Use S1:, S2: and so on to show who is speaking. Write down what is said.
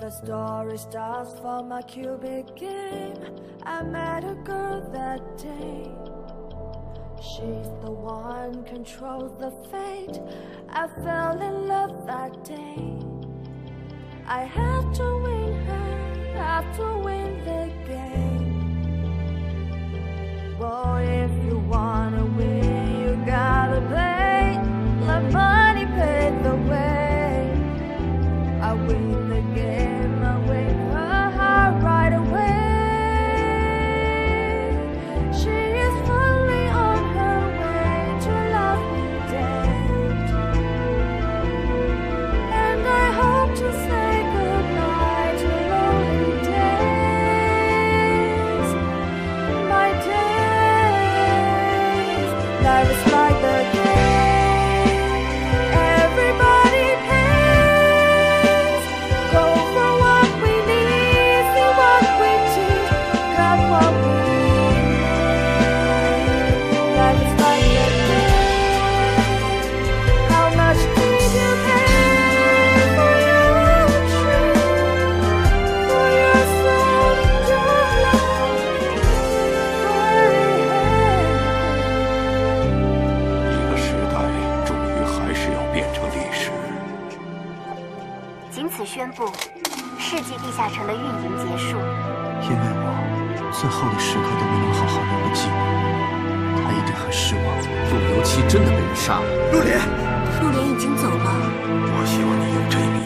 S1: the story starts from my cubic game. I met a girl that day. She's the one controls the fate. I fell in love that day. I had to win her, have to win the days, life
S2: 宣布，世纪地下城的运营结束。
S3: 因为我最后的时刻都没能好好留个纪念，他一定很失望。
S4: 陆游七真的被人杀了。
S3: 陆莲，
S2: 陆莲已经走了。
S5: 我希望你用这
S6: 一
S1: 笔